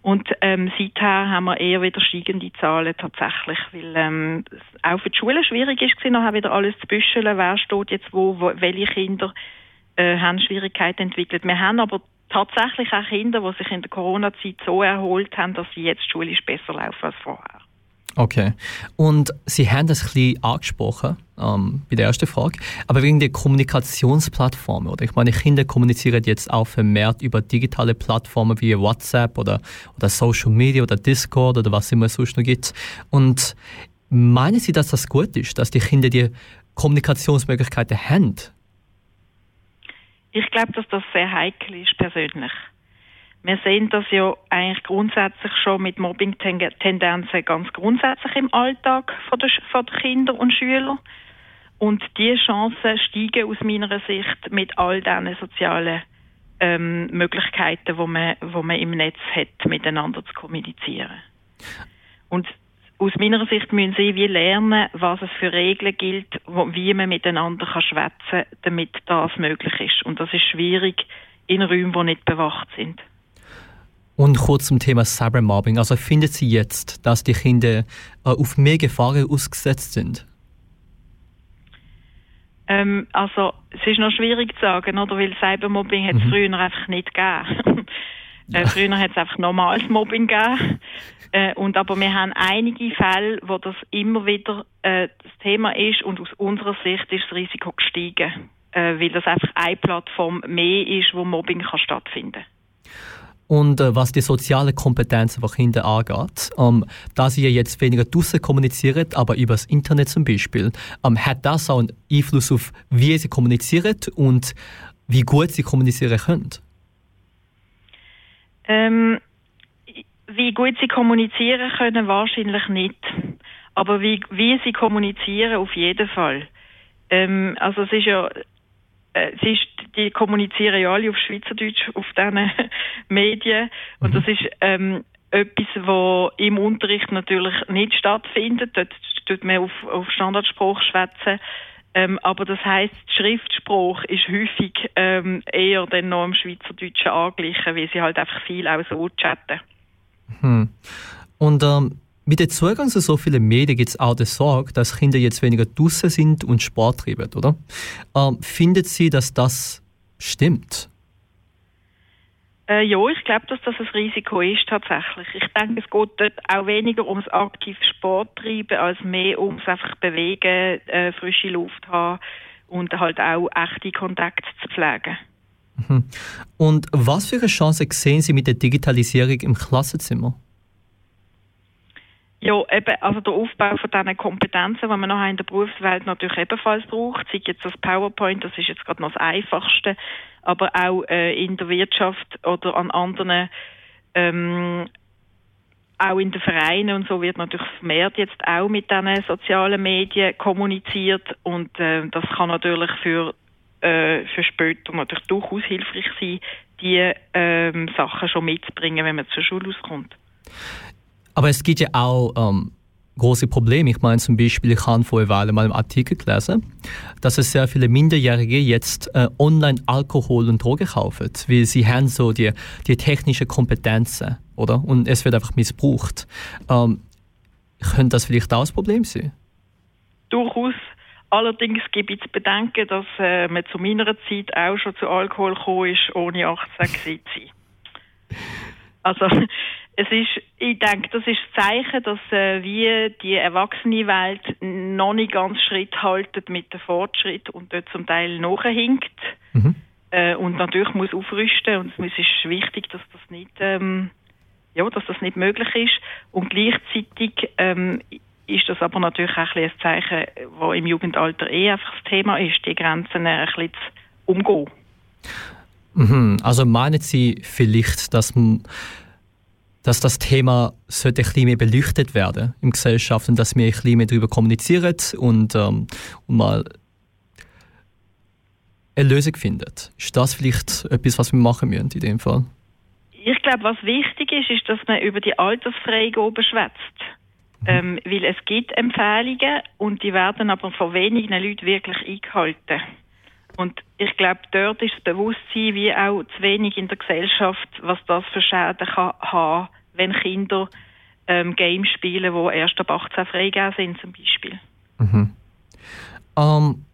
Und ähm, seither haben wir eher wieder steigende Zahlen tatsächlich, weil ähm, es auch für die Schulen schwierig ist, nachher wieder alles zu büscheln, wer steht jetzt wo, wo welche Kinder äh, haben Schwierigkeiten entwickelt. Wir haben aber tatsächlich auch Kinder, die sich in der Corona-Zeit so erholt haben, dass sie jetzt schulisch besser laufen als vorher. Okay. Und Sie haben das ein bisschen angesprochen ähm, bei der ersten Frage, aber wegen der Kommunikationsplattformen, oder? Ich meine, Kinder kommunizieren jetzt auch vermehrt über digitale Plattformen wie WhatsApp oder, oder Social Media oder Discord oder was immer es sonst noch gibt. Und meinen Sie, dass das gut ist, dass die Kinder die Kommunikationsmöglichkeiten haben? Ich glaube, dass das sehr heikel ist, persönlich. Wir sehen das ja eigentlich grundsätzlich schon mit Mobbing-Tendenzen ganz grundsätzlich im Alltag von der, Kinder und Schüler. Und diese Chancen steigen aus meiner Sicht mit all diesen sozialen ähm, Möglichkeiten, wo man, wo man im Netz hat, miteinander zu kommunizieren. Und aus meiner Sicht müssen sie wie lernen, was es für Regeln gilt, wo, wie man miteinander kann schwätzen, damit das möglich ist. Und das ist schwierig in Räumen, die nicht bewacht sind. Und kurz zum Thema Cybermobbing. Also findet Sie jetzt, dass die Kinder äh, auf mehr Gefahren ausgesetzt sind? Ähm, also es ist noch schwierig zu sagen, oder? Weil Cybermobbing hat es mhm. früher einfach nicht gegeben. äh, früher hat es einfach normales Mobbing gegeben. Äh, und aber wir haben einige Fälle, wo das immer wieder äh, das Thema ist und aus unserer Sicht ist das Risiko gestiegen, äh, weil das einfach eine Plattform mehr ist, wo Mobbing kann stattfinden kann. Und äh, was die soziale Kompetenzen von Kindern angeht, ähm, da sie jetzt weniger draussen kommunizieren, aber über das Internet zum Beispiel, ähm, hat das auch einen Einfluss auf, wie sie kommunizieren und wie gut sie kommunizieren können? Ähm, wie gut sie kommunizieren können, wahrscheinlich nicht. Aber wie, wie sie kommunizieren, auf jeden Fall. Ähm, also es ist ja äh, es ist, die kommunizieren ja alle auf Schweizerdeutsch auf diesen Medien und das mhm. ist ähm, etwas, was im Unterricht natürlich nicht stattfindet. Dort tut man auf, auf Standardspruch schwätzen. Ähm, aber das heißt, Schriftspruch ist häufig ähm, eher dann noch im Schweizerdeutschen angeglichen, weil sie halt einfach viel auch so chatten. Hm. Und ähm, mit dem Zugang zu so vielen Medien gibt es auch die Sorge, dass Kinder jetzt weniger draußen sind und Sport treiben, oder? Ähm, findet Sie, dass das stimmt? Äh, ja, ich glaube, dass das ein Risiko ist tatsächlich. Ich denke, es geht dort auch weniger ums aktive Sport treiben, als mehr ums einfach bewegen, äh, frische Luft haben und halt auch echte Kontakte zu pflegen. Mhm. Und was für eine Chance sehen Sie mit der Digitalisierung im Klassenzimmer? Ja, eben, also der Aufbau von diesen Kompetenzen, die man nachher in der Berufswelt natürlich ebenfalls braucht, sei jetzt das PowerPoint, das ist jetzt gerade noch das Einfachste, aber auch äh, in der Wirtschaft oder an anderen, ähm, auch in den Vereinen und so wird natürlich vermehrt jetzt auch mit diesen sozialen Medien kommuniziert und äh, das kann natürlich für, äh, für später natürlich durchaus hilfreich sein, die ähm, Sachen schon mitzubringen, wenn man zur Schule auskommt. Aber es gibt ja auch ähm, große Probleme. Ich meine zum Beispiel, ich habe vor Weile mal einen Artikel gelesen, dass es sehr viele Minderjährige jetzt äh, online Alkohol und Drogen kaufen, weil sie haben so die, die technische Kompetenzen, oder? Und es wird einfach missbraucht. Ähm, könnte das vielleicht auch ein Problem sein? Durchaus. Allerdings gibt es zu bedenken, dass äh, man zu meiner Zeit auch schon zu Alkohol gekommen ist, ohne 18 zu sein. Also es ist, ich denke, das ist das Zeichen, dass äh, wie die erwachsene Welt noch nicht ganz Schritt haltet mit dem Fortschritt und dort zum Teil nachhinkt mhm. äh, und natürlich muss aufrüsten und es ist wichtig, dass das nicht, ähm, ja, dass das nicht möglich ist und gleichzeitig ähm, ist das aber natürlich auch ein, ein Zeichen, wo im Jugendalter eh einfach das Thema ist, die Grenzen ein bisschen zu umgehen. Mhm. Also meinen Sie vielleicht, dass man dass das Thema sollte ein bisschen mehr beleuchtet werden in Gesellschaft und dass wir ein bisschen mehr darüber kommunizieren und, ähm, und mal eine Lösung finden. Ist das vielleicht etwas, was wir machen müssen in dem Fall? Ich glaube, was wichtig ist, ist, dass man über die Altersfreigabe schwätzt. Mhm. Ähm, weil es gibt Empfehlungen und die werden aber von wenigen Leuten wirklich eingehalten. Und ich glaube, dort ist das Bewusstsein wie auch zu wenig in der Gesellschaft, was das für Schäden kann haben, wenn Kinder ähm, Games spielen, die erst ab 18 freigegeben sind, zum Beispiel. Mhm. Ähm,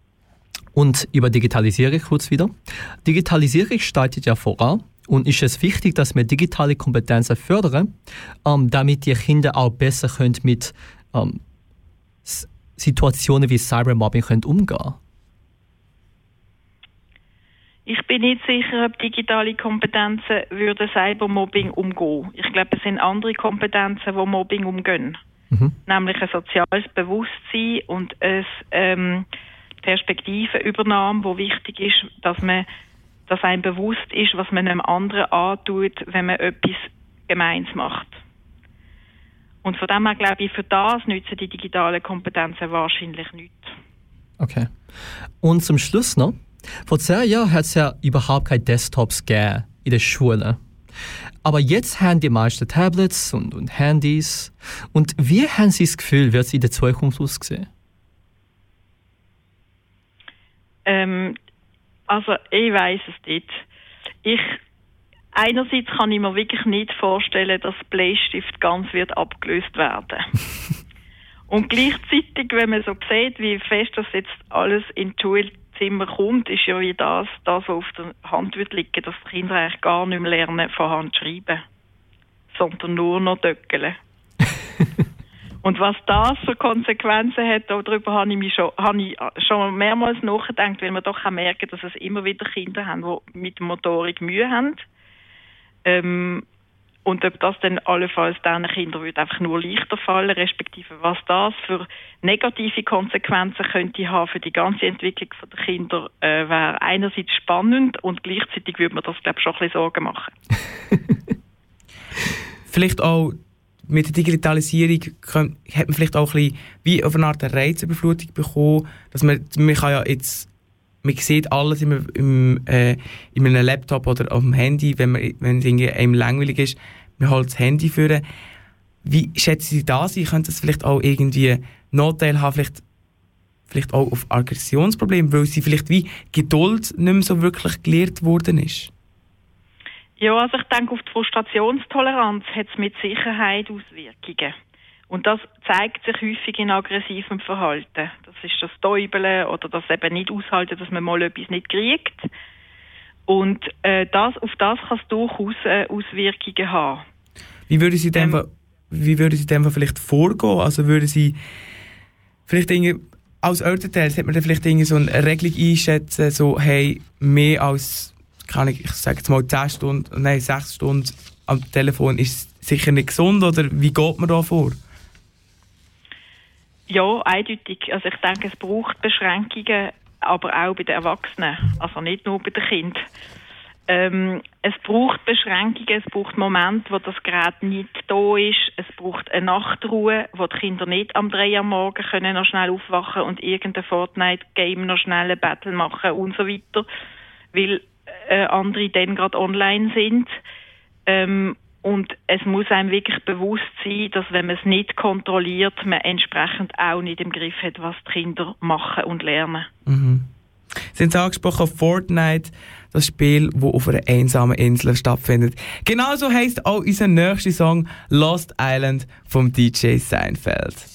und über Digitalisierung kurz wieder. Digitalisierung startet ja voran. Und ist es wichtig, dass wir digitale Kompetenzen fördern, ähm, damit die Kinder auch besser können mit ähm, Situationen wie Cybermobbing können umgehen ich bin nicht sicher, ob digitale Kompetenzen würden Cybermobbing umgehen. Ich glaube, es sind andere Kompetenzen, die Mobbing umgehen. Mhm. Nämlich ein soziales Bewusstsein und eine ähm, Perspektivenübernahme, wo wichtig ist, dass man dass einem bewusst ist, was man einem anderen antut, wenn man etwas Gemeins macht. Und von dem her glaube ich, für das nützen die digitalen Kompetenzen wahrscheinlich nicht. Okay. Und zum Schluss noch, vor zehn Jahren hat es ja überhaupt keine Desktops gegeben in der Schule. Aber jetzt haben die meisten Tablets und, und Handys. Und wie haben Sie das Gefühl, wird es in der Zukunft aussehen? Ähm, also ich weiß es nicht. Ich einerseits kann ich mir wirklich nicht vorstellen, dass Bleistift ganz wird abgelöst werden. und gleichzeitig, wenn man so sieht, wie fest das jetzt alles in die Schule Zimmer kommt, ist ja wie das, das, was auf der Hand wird liegen, dass die Kinder eigentlich gar nicht mehr lernen, von Hand schreiben, sondern nur noch döckeln. Und was das für Konsequenzen hat, darüber habe ich, mich schon, habe ich schon mehrmals nachgedacht, weil wir doch auch merken, dass es immer wieder Kinder haben, die mit Motorik Mühe haben. Ähm, und ob das dann allenfalls diesen Kindern würde einfach nur leichter fallen, respektive was das für negative Konsequenzen könnte haben für die ganze Entwicklung der Kinder, äh, wäre einerseits spannend und gleichzeitig würde man das, glaube ich, schon ein bisschen Sorgen machen. vielleicht auch mit der Digitalisierung kann, hat man vielleicht auch ein bisschen wie auf eine Art Reizüberflutung bekommen, dass man, man kann ja jetzt man sieht alles im, im, äh, in einem Laptop oder auf dem Handy, wenn, man, wenn es einem langweilig ist, man holt das Handy führen. Wie schätzen Sie das ein? Könnte es vielleicht auch irgendwie Nachteil haben, vielleicht, vielleicht auch auf Aggressionsprobleme, weil sie vielleicht wie Geduld nicht mehr so wirklich gelehrt worden ist? Ja, also ich denke, auf die Frustrationstoleranz hat es mit Sicherheit Auswirkungen. Und das zeigt sich häufig in aggressivem Verhalten. Das ist das Täubeln oder das eben nicht aushalten, dass man mal etwas nicht kriegt. Und äh, das, auf das kann es durchaus äh, Auswirkungen haben. Wie würde sie dem, ähm, wie würde sie dem vielleicht vorgehen? Also würde sie vielleicht irgendwie als Elternteil sollte man dann vielleicht irgendwie so eine Regelung einschätzen, so hey, mehr als kann ich, ich sage jetzt mal 10 Stunden, nein, 6 Stunden am Telefon ist sicher nicht gesund oder wie geht man da vor? Ja, eindeutig. Also ich denke, es braucht Beschränkungen, aber auch bei den Erwachsenen, also nicht nur bei den Kindern. Ähm, es braucht Beschränkungen, es braucht Momente, wo das Gerät nicht da ist. Es braucht eine Nachtruhe, wo die Kinder nicht am 3 Uhr morgen können noch schnell aufwachen und irgendein Fortnite-Game noch schnell ein Battle machen und so weiter, weil äh, andere dann gerade online sind. Ähm, und es muss einem wirklich bewusst sein, dass wenn man es nicht kontrolliert, man entsprechend auch nicht im Griff hat, was die Kinder machen und lernen. Mhm. Sie haben es angesprochen, Fortnite, das Spiel, das auf einer einsamen Insel stattfindet. Genauso heisst auch unser nächster Song Lost Island vom DJ Seinfeld.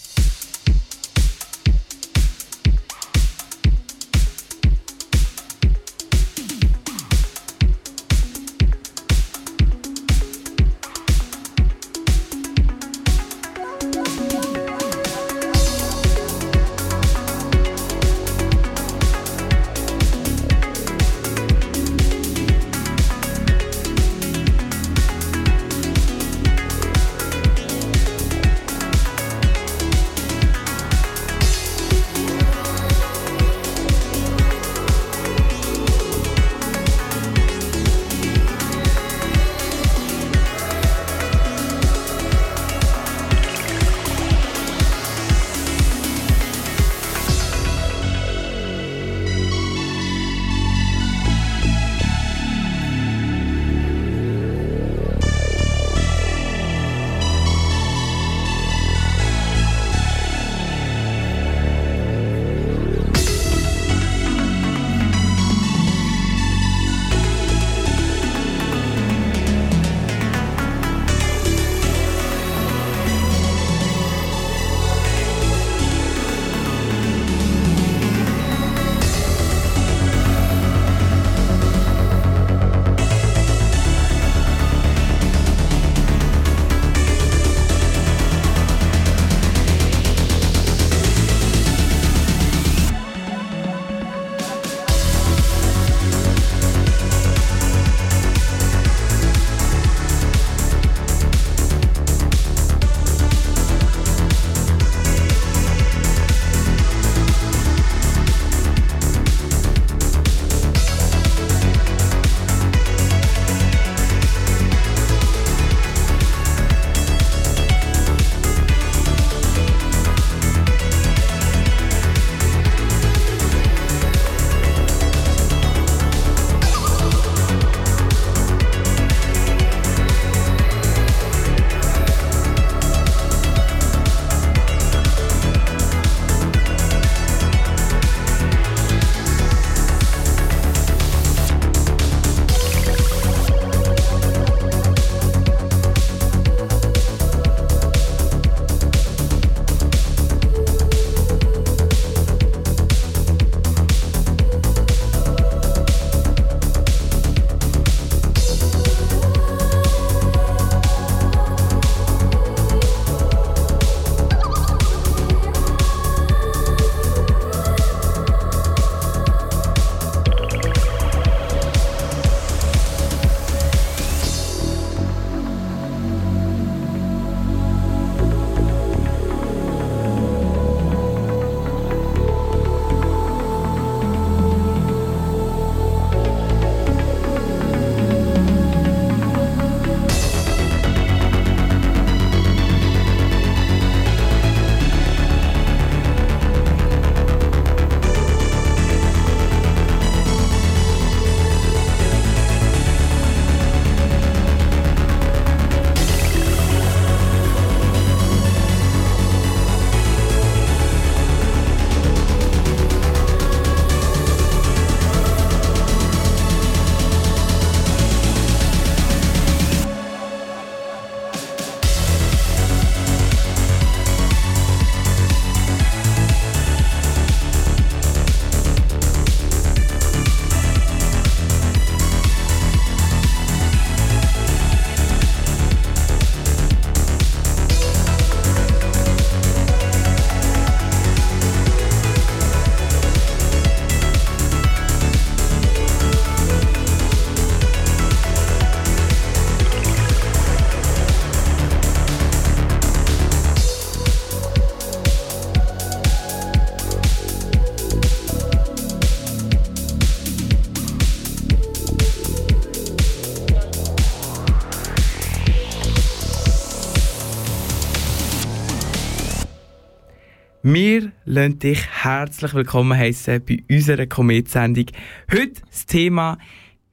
Wir lassen dich herzlich willkommen heißen bei unserer Komet-Sendung. Heute das Thema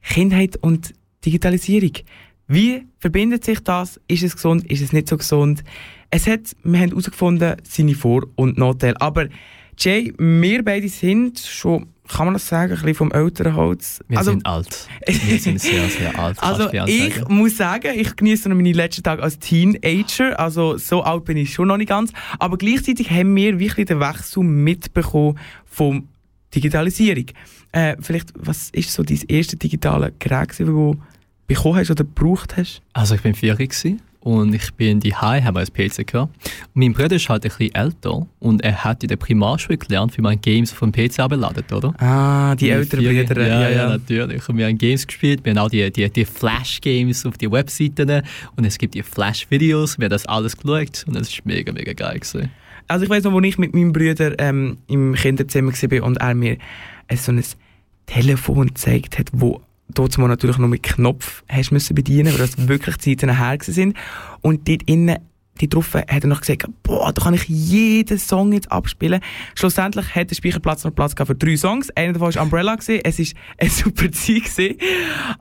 Kindheit und Digitalisierung. Wie verbindet sich das? Ist es gesund? Ist es nicht so gesund? Es hat, wir haben herausgefunden, seine Vor- und Nachteile. Aber Jay, wir beide sind schon, kann man das sagen, ein bisschen vom Elternholz. Wir also, sind alt. Wir sind sehr, sehr alt. Also ich muss sagen, ich genieße noch meine letzten Tage als Teenager. Also so alt bin ich schon noch nicht ganz. Aber gleichzeitig haben wir wirklich den Wechsel mitbekommen vom Digitalisierung. Äh, vielleicht, was ist so dein erste digitale Gerät, das du bekommen hast oder gebraucht hast? Also ich bin vier gewesen und ich bin die High, habe als PC gehabt. Und mein Bruder ist halt ein bisschen älter und er hat in der Primarschule gelernt, wie man Games vom PC abladet, oder? Ah, die älteren Brüder. Ja, ja, ja, natürlich. Und wir haben Games gespielt, wir haben auch die, die, die Flash-Games auf die Webseiten und es gibt die Flash-Videos, wir haben das alles geschaut und es war mega, mega geil. Gewesen. Also ich weiß noch, als ich mit meinem Bruder ähm, im Kinderzimmer war und er mir so ein Telefon gezeigt hat, wo dort mal natürlich noch mit Knopf hast müssen bedienen, weil das wirklich Zeiten her sind. Und dort innen, die drauf hat er noch gesagt, boah, da kann ich jeden Song jetzt abspielen. Schlussendlich hat der Speicherplatz noch Platz gehabt für drei Songs. Einer davon war Umbrella gewesen. Es ist eine super Zeit gewesen.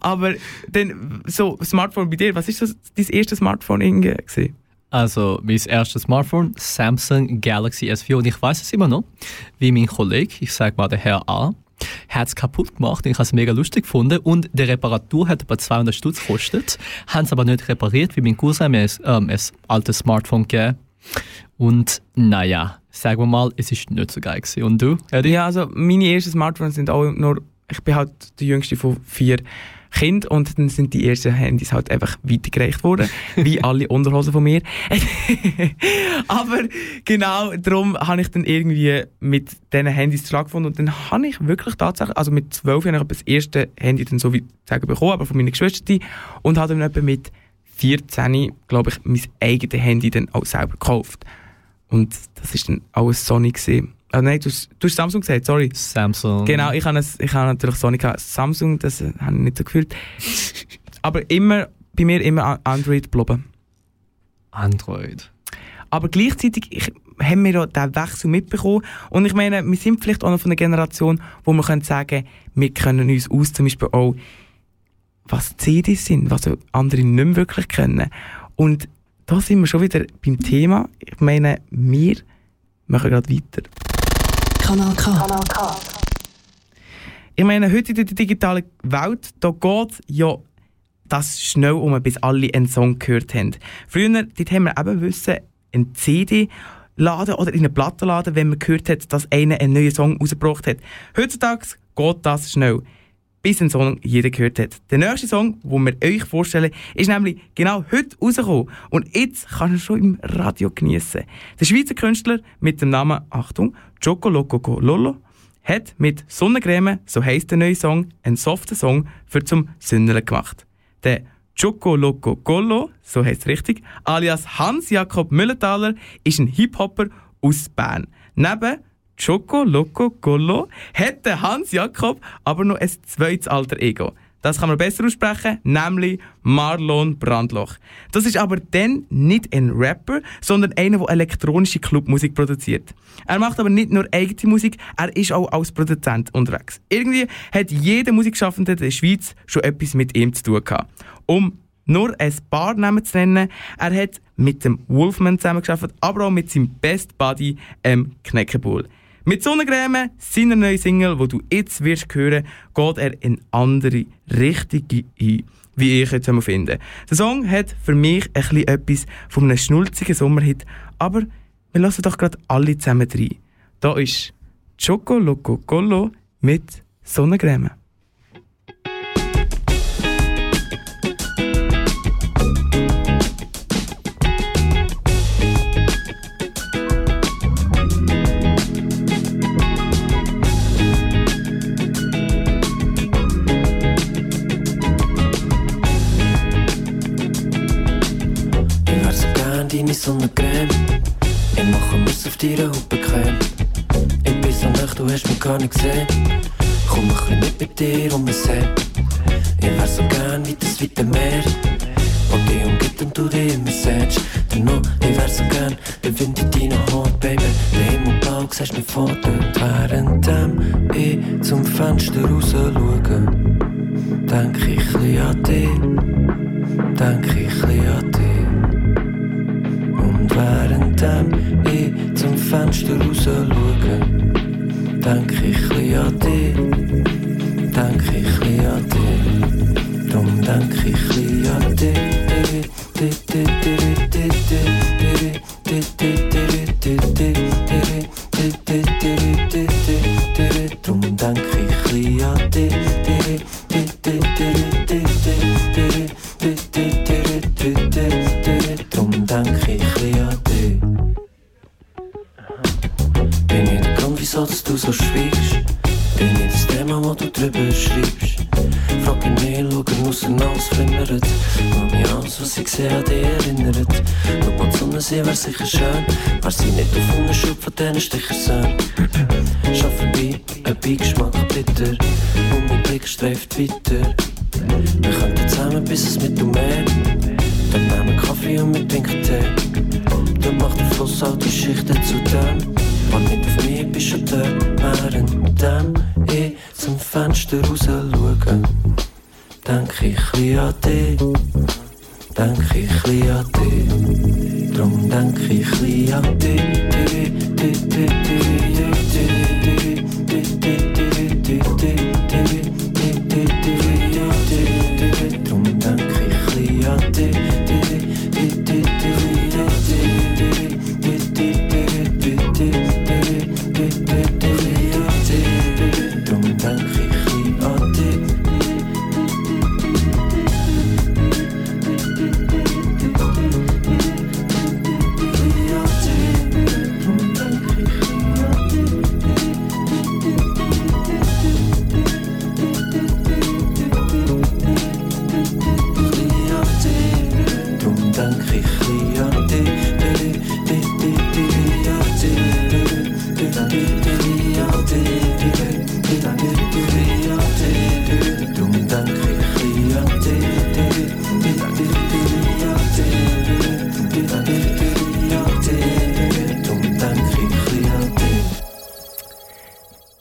Aber dann, so, Smartphone bei dir, was ist das, dein erstes Smartphone gewesen? Also, mein erstes Smartphone, Samsung Galaxy S4. Und ich weiß es immer noch, wie mein Kollege, ich sage mal der Herr A., hat es kaputt gemacht. Ich habe es mega lustig gefunden. Und die Reparatur hat etwa 200 Stutz gekostet, haben es aber nicht repariert, wie mein Cousin mir ähm, ein altes Smartphone gegeben. Und naja, sagen wir mal, es ist nicht so geil gewesen. Und du, Eddie? Ja, also meine ersten Smartphones sind auch nur, ich bin halt der jüngste von vier Kind und dann sind die ersten Handys halt einfach weitergereicht worden, wie alle Unterhosen von mir. Aber genau darum habe ich dann irgendwie mit diesen Handys zu gefunden und dann habe ich wirklich tatsächlich, also mit zwölf habe ich das erste Handy dann so wie sagen bekommen, aber von meinen Geschwistern und habe dann etwa mit 14, glaube ich, mein eigenes Handy dann auch selber gekauft. Und das ist dann alles Sony gesehen. Ah, nein, du, hast, du hast Samsung gesagt, sorry. Samsung. Genau, ich habe, ich habe natürlich Sony gehabt. Samsung, das habe ich nicht so gefühlt. Aber immer, bei mir immer Android geblieben. Android. Aber gleichzeitig ich, haben wir ja diesen Wechsel mitbekommen. Und ich meine, wir sind vielleicht auch noch von einer Generation, wo wir können sagen wir können uns aus, zum Beispiel auch, was CDs sind, was andere nicht mehr wirklich können. Und da sind wir schon wieder beim Thema. Ich meine, wir machen gerade weiter. Kanal K. Kanal K. Ich meine, heute in der digitalen Welt, da geht ja das schnell um, bis alle einen Song gehört haben. Früher, dort haben wir eben wissen, eine CD laden oder in eine Platte laden, wenn man gehört hat, dass einer einen neuen Song rausgebracht hat. Heutzutage geht das schnell, bis ein Song jeder gehört hat. Der nächste Song, den wir euch vorstellen, ist nämlich genau heute rausgekommen. Und jetzt kann er schon im Radio genießen. Der Schweizer Künstler mit dem Namen, Achtung, Choco Loco Lolo, hat mit Sonnencreme, so heisst der neue Song, einen soften Song für zum Sünneln gemacht. Der Choco Loco Gollo, so heisst es richtig, alias Hans-Jakob Müllenthaler, ist ein Hip-Hopper aus Bern. Neben Choco Loco Gollo hat der Hans-Jakob aber noch ein zweites alter Ego. Das kann man besser aussprechen, nämlich Marlon Brandloch. Das ist aber dann nicht ein Rapper, sondern einer, der elektronische Clubmusik produziert. Er macht aber nicht nur eigene Musik, er ist auch als Produzent unterwegs. Irgendwie hat jeder Musikschaffende der Schweiz schon etwas mit ihm zu tun gehabt. Um nur ein paar Namen zu nennen, er hat mit dem Wolfman zusammengearbeitet, aber auch mit seinem Best Buddy, ähm, Kneckebull. Mit Sonnencreme, seiner neuen Single, wo du jetzt wirst hören, geht er in andere Richtung ein, wie ich jetzt finde. Der Song hat für mich ein bisschen etwas von einem schnulzigen Sommerhit, aber wir lassen doch gerade alle zusammen rein. Da ist Choco Loco Collo mit Sonnencreme. Sonnencreme. Ich mache muss auf deiner Haut bequem. Ich bin so nacht, du hast mich gar nicht gesehen. Komm ein bisschen mit mit dir um mich sehen. Ich wär so gern wie das weite Meer. Pack dich und gib dem du dir immer sagst. Dennoch, ich wär so gern der Wind in deinen Haut, Baby. Der Himmel blau, siehst mir vor dir. Währenddem ich zum Fenster raus schaue, denk ich chli an dich, denk ich chli an dich. Und währenddem ich zum Fenster raus schaue, denk ich chli an dich, denk ich chli an dich. Drum denk ich chli an dich.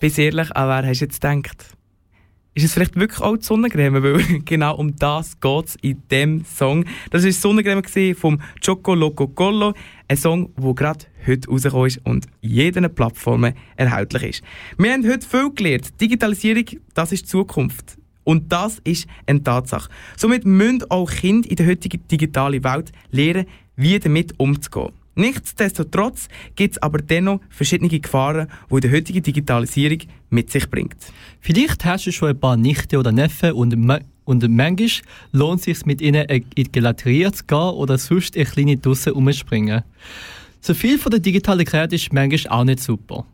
Bis ehrlich, an wer hast du jetzt gedacht? Ist es vielleicht wirklich auch die Sonnencreme? Weil genau um das geht es in diesem Song. Das war die Sonnencreme vom Choco Loco Collo. Ein Song, der gerade heute rausgekommen ist und jeder Plattformen erhältlich ist. Wir haben heute viel gelernt. Digitalisierung, das ist Zukunft. Und das ist eine Tatsache. Somit müssen auch Kinder in der heutigen digitalen Welt lernen, wie damit umzugehen. Nichtsdestotrotz gibt es aber dennoch verschiedene Gefahren, die die heutige Digitalisierung mit sich bringt. Vielleicht hast du schon ein paar Nichten oder Neffen und, und manchmal lohnt es sich mit ihnen in die Gelaterie zu gehen oder sonst eine kleine Dusse umspringen. Zu viel von der digitalen Gerät ist manchmal auch nicht super.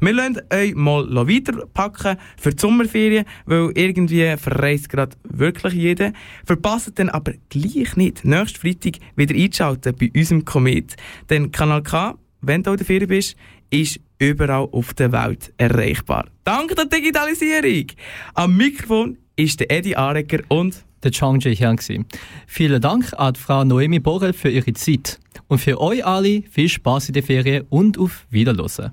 Wir lassen euch mal weiterpacken für die Sommerferien, weil irgendwie verreist gerade wirklich jeder. Verpasst dann aber gleich nicht, nächsten Freitag wieder einschalten bei unserem Komet. Denn Kanal K, wenn du in der Ferien bist, ist überall auf der Welt erreichbar. Dank der Digitalisierung! Am Mikrofon ist der Eddie Arecker und der Chang Jae-hyun. gsi. Vielen Dank an Frau Noemi Borel für ihre Zeit. Und für euch alle viel Spaß in der Ferien und auf Wiederhören.